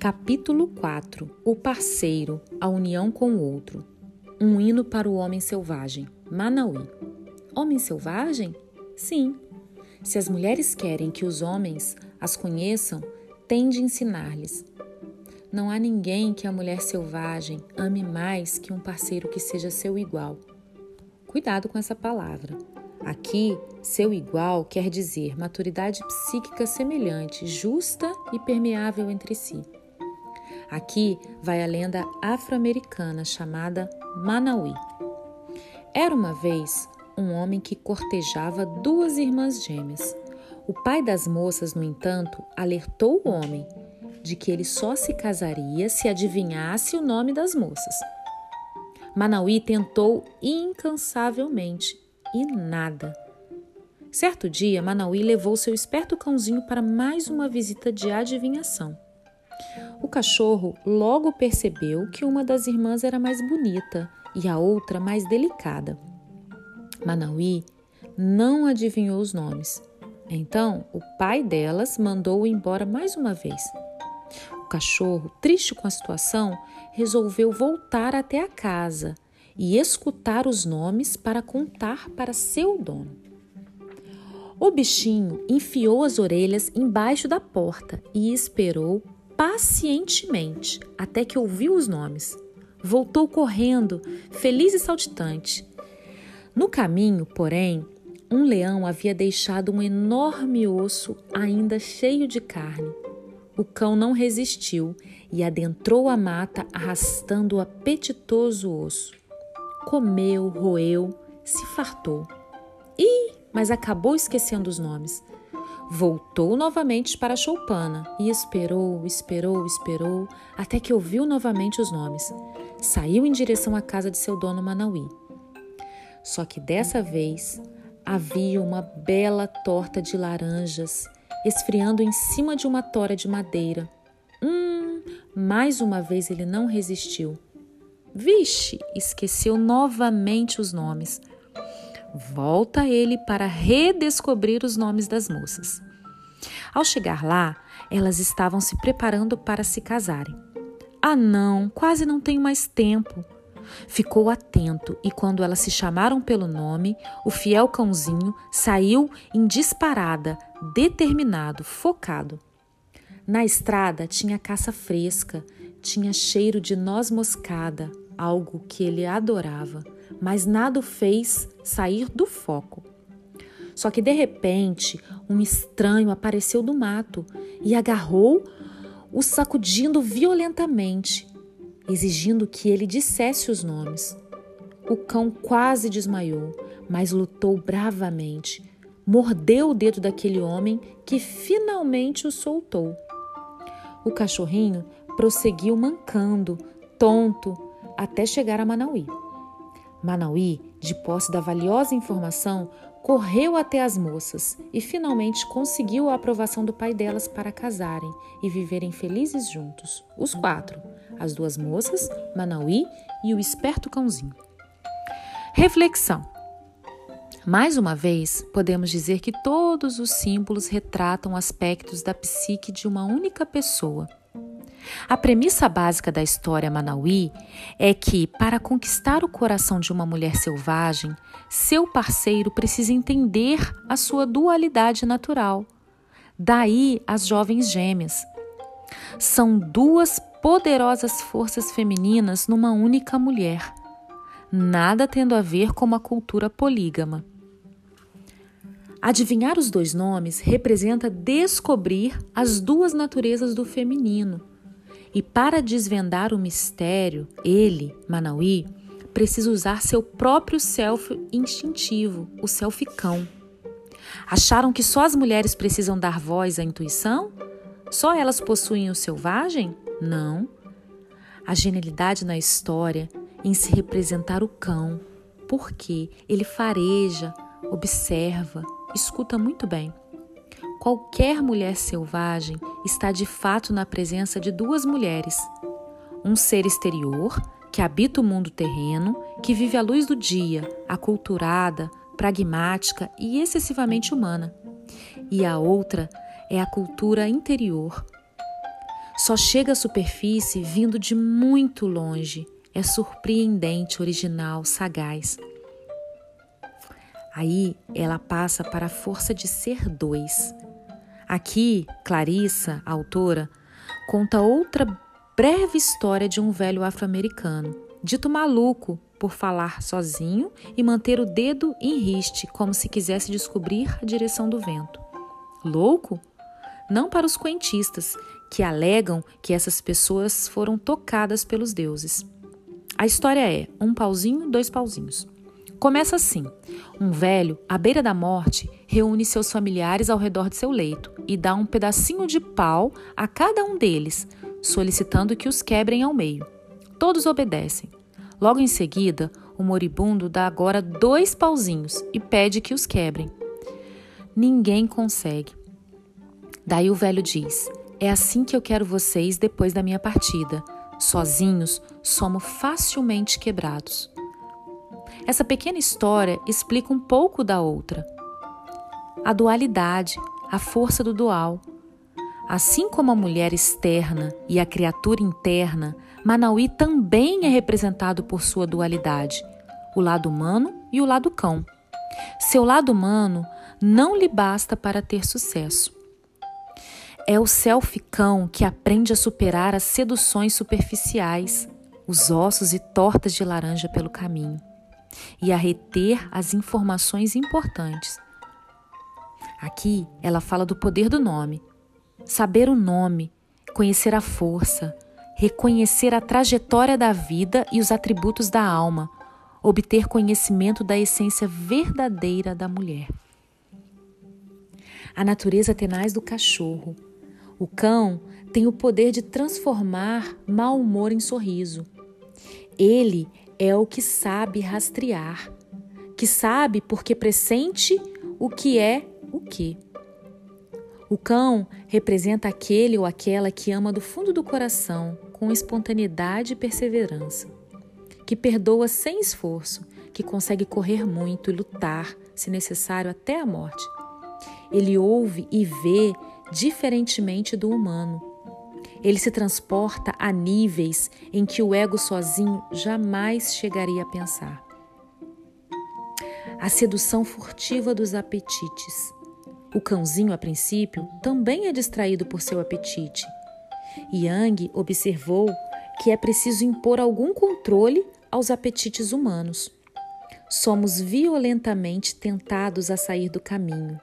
Capítulo 4 O parceiro, a união com o outro. Um hino para o homem selvagem. Manauí. Homem selvagem? Sim. Se as mulheres querem que os homens as conheçam, tem de ensinar-lhes. Não há ninguém que a mulher selvagem ame mais que um parceiro que seja seu igual. Cuidado com essa palavra. Aqui, seu igual quer dizer maturidade psíquica semelhante, justa e permeável entre si. Aqui vai a lenda afro-americana chamada Manauí. Era uma vez um homem que cortejava duas irmãs gêmeas. O pai das moças, no entanto, alertou o homem de que ele só se casaria se adivinhasse o nome das moças. Manauí tentou incansavelmente e nada. Certo dia, Manauí levou seu esperto cãozinho para mais uma visita de adivinhação. O cachorro logo percebeu que uma das irmãs era mais bonita e a outra mais delicada. Manauí não adivinhou os nomes. Então, o pai delas mandou-o embora mais uma vez. O cachorro, triste com a situação, resolveu voltar até a casa e escutar os nomes para contar para seu dono. O bichinho enfiou as orelhas embaixo da porta e esperou pacientemente até que ouviu os nomes. Voltou correndo, feliz e saltitante. No caminho, porém, um leão havia deixado um enorme osso ainda cheio de carne. O cão não resistiu e adentrou a mata arrastando o apetitoso osso. Comeu, roeu, se fartou. Ih, mas acabou esquecendo os nomes. Voltou novamente para a choupana e esperou, esperou, esperou, até que ouviu novamente os nomes. Saiu em direção à casa de seu dono Manauí. Só que dessa vez havia uma bela torta de laranjas esfriando em cima de uma tora de madeira. Hum, mais uma vez ele não resistiu. Vixe, esqueceu novamente os nomes volta ele para redescobrir os nomes das moças. Ao chegar lá, elas estavam se preparando para se casarem. Ah, não, quase não tenho mais tempo. Ficou atento e, quando elas se chamaram pelo nome, o fiel cãozinho saiu em disparada, determinado, focado. Na estrada tinha caça fresca, tinha cheiro de noz moscada, algo que ele adorava mas nada o fez sair do foco. Só que de repente, um estranho apareceu do mato e agarrou o sacudindo violentamente, exigindo que ele dissesse os nomes. O cão quase desmaiou, mas lutou bravamente. Mordeu o dedo daquele homem que finalmente o soltou. O cachorrinho prosseguiu mancando, tonto, até chegar a Manauí. Manauí, de posse da valiosa informação, correu até as moças e finalmente conseguiu a aprovação do pai delas para casarem e viverem felizes juntos, os quatro, as duas moças, Manauí e o esperto cãozinho. Reflexão. Mais uma vez, podemos dizer que todos os símbolos retratam aspectos da psique de uma única pessoa a premissa básica da história Manauí é que, para conquistar o coração de uma mulher selvagem, seu parceiro precisa entender a sua dualidade natural. Daí as jovens gêmeas. São duas poderosas forças femininas numa única mulher, nada tendo a ver com uma cultura polígama. Adivinhar os dois nomes representa descobrir as duas naturezas do feminino e para desvendar o mistério, ele, Manauí, precisa usar seu próprio self instintivo, o self cão. Acharam que só as mulheres precisam dar voz à intuição? Só elas possuem o selvagem? Não. A genialidade na história em se representar o cão, porque ele fareja, observa, escuta muito bem. Qualquer mulher selvagem está de fato na presença de duas mulheres: um ser exterior, que habita o mundo terreno, que vive à luz do dia, aculturada, pragmática e excessivamente humana, e a outra é a cultura interior. só chega à superfície vindo de muito longe. É surpreendente, original, sagaz. Aí ela passa para a força de ser dois. Aqui, Clarissa, a autora, conta outra breve história de um velho afro-americano, dito maluco por falar sozinho e manter o dedo em riste, como se quisesse descobrir a direção do vento. Louco? Não para os quentistas, que alegam que essas pessoas foram tocadas pelos deuses. A história é um pauzinho, dois pauzinhos. Começa assim: um velho, à beira da morte, reúne seus familiares ao redor de seu leito e dá um pedacinho de pau a cada um deles, solicitando que os quebrem ao meio. Todos obedecem. Logo em seguida, o moribundo dá agora dois pauzinhos e pede que os quebrem. Ninguém consegue. Daí o velho diz: É assim que eu quero vocês depois da minha partida. Sozinhos, somos facilmente quebrados. Essa pequena história explica um pouco da outra. A dualidade, a força do dual. Assim como a mulher externa e a criatura interna, Manauí também é representado por sua dualidade, o lado humano e o lado cão. Seu lado humano não lhe basta para ter sucesso. É o self-cão que aprende a superar as seduções superficiais, os ossos e tortas de laranja pelo caminho, e a reter as informações importantes. Aqui ela fala do poder do nome. Saber o nome, conhecer a força, reconhecer a trajetória da vida e os atributos da alma, obter conhecimento da essência verdadeira da mulher. A natureza tenaz do cachorro. O cão tem o poder de transformar mau humor em sorriso. Ele é o que sabe rastrear, que sabe porque pressente o que é o que. O cão representa aquele ou aquela que ama do fundo do coração, com espontaneidade e perseverança, que perdoa sem esforço, que consegue correr muito e lutar, se necessário, até a morte. Ele ouve e vê diferentemente do humano. Ele se transporta a níveis em que o ego sozinho jamais chegaria a pensar. A sedução furtiva dos apetites. O cãozinho, a princípio, também é distraído por seu apetite Yang observou que é preciso impor algum controle aos apetites humanos. Somos violentamente tentados a sair do caminho.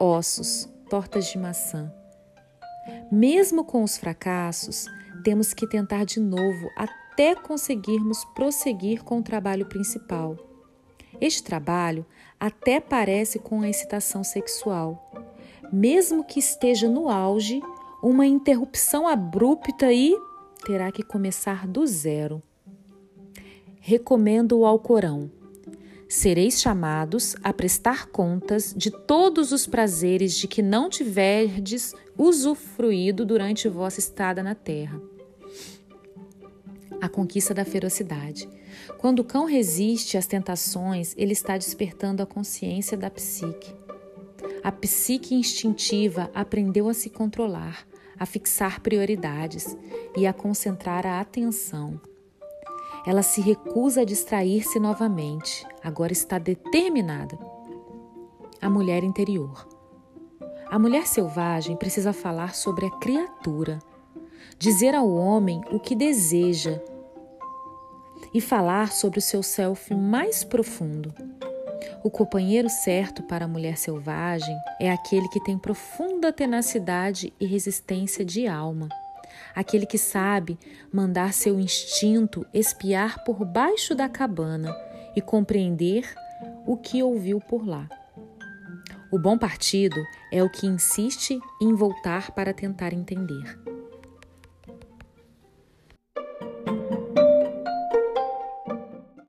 Ossos, tortas de maçã. Mesmo com os fracassos, temos que tentar de novo até conseguirmos prosseguir com o trabalho principal. Este trabalho até parece com a excitação sexual. Mesmo que esteja no auge, uma interrupção abrupta e terá que começar do zero. Recomendo o Alcorão. Sereis chamados a prestar contas de todos os prazeres de que não tiverdes usufruído durante vossa estada na terra. A conquista da ferocidade. Quando o cão resiste às tentações, ele está despertando a consciência da psique. A psique instintiva aprendeu a se controlar, a fixar prioridades e a concentrar a atenção. Ela se recusa a distrair-se novamente, agora está determinada. A mulher interior. A mulher selvagem precisa falar sobre a criatura, dizer ao homem o que deseja e falar sobre o seu self mais profundo. O companheiro certo para a mulher selvagem é aquele que tem profunda tenacidade e resistência de alma, aquele que sabe mandar seu instinto espiar por baixo da cabana e compreender o que ouviu por lá. O bom partido é o que insiste em voltar para tentar entender.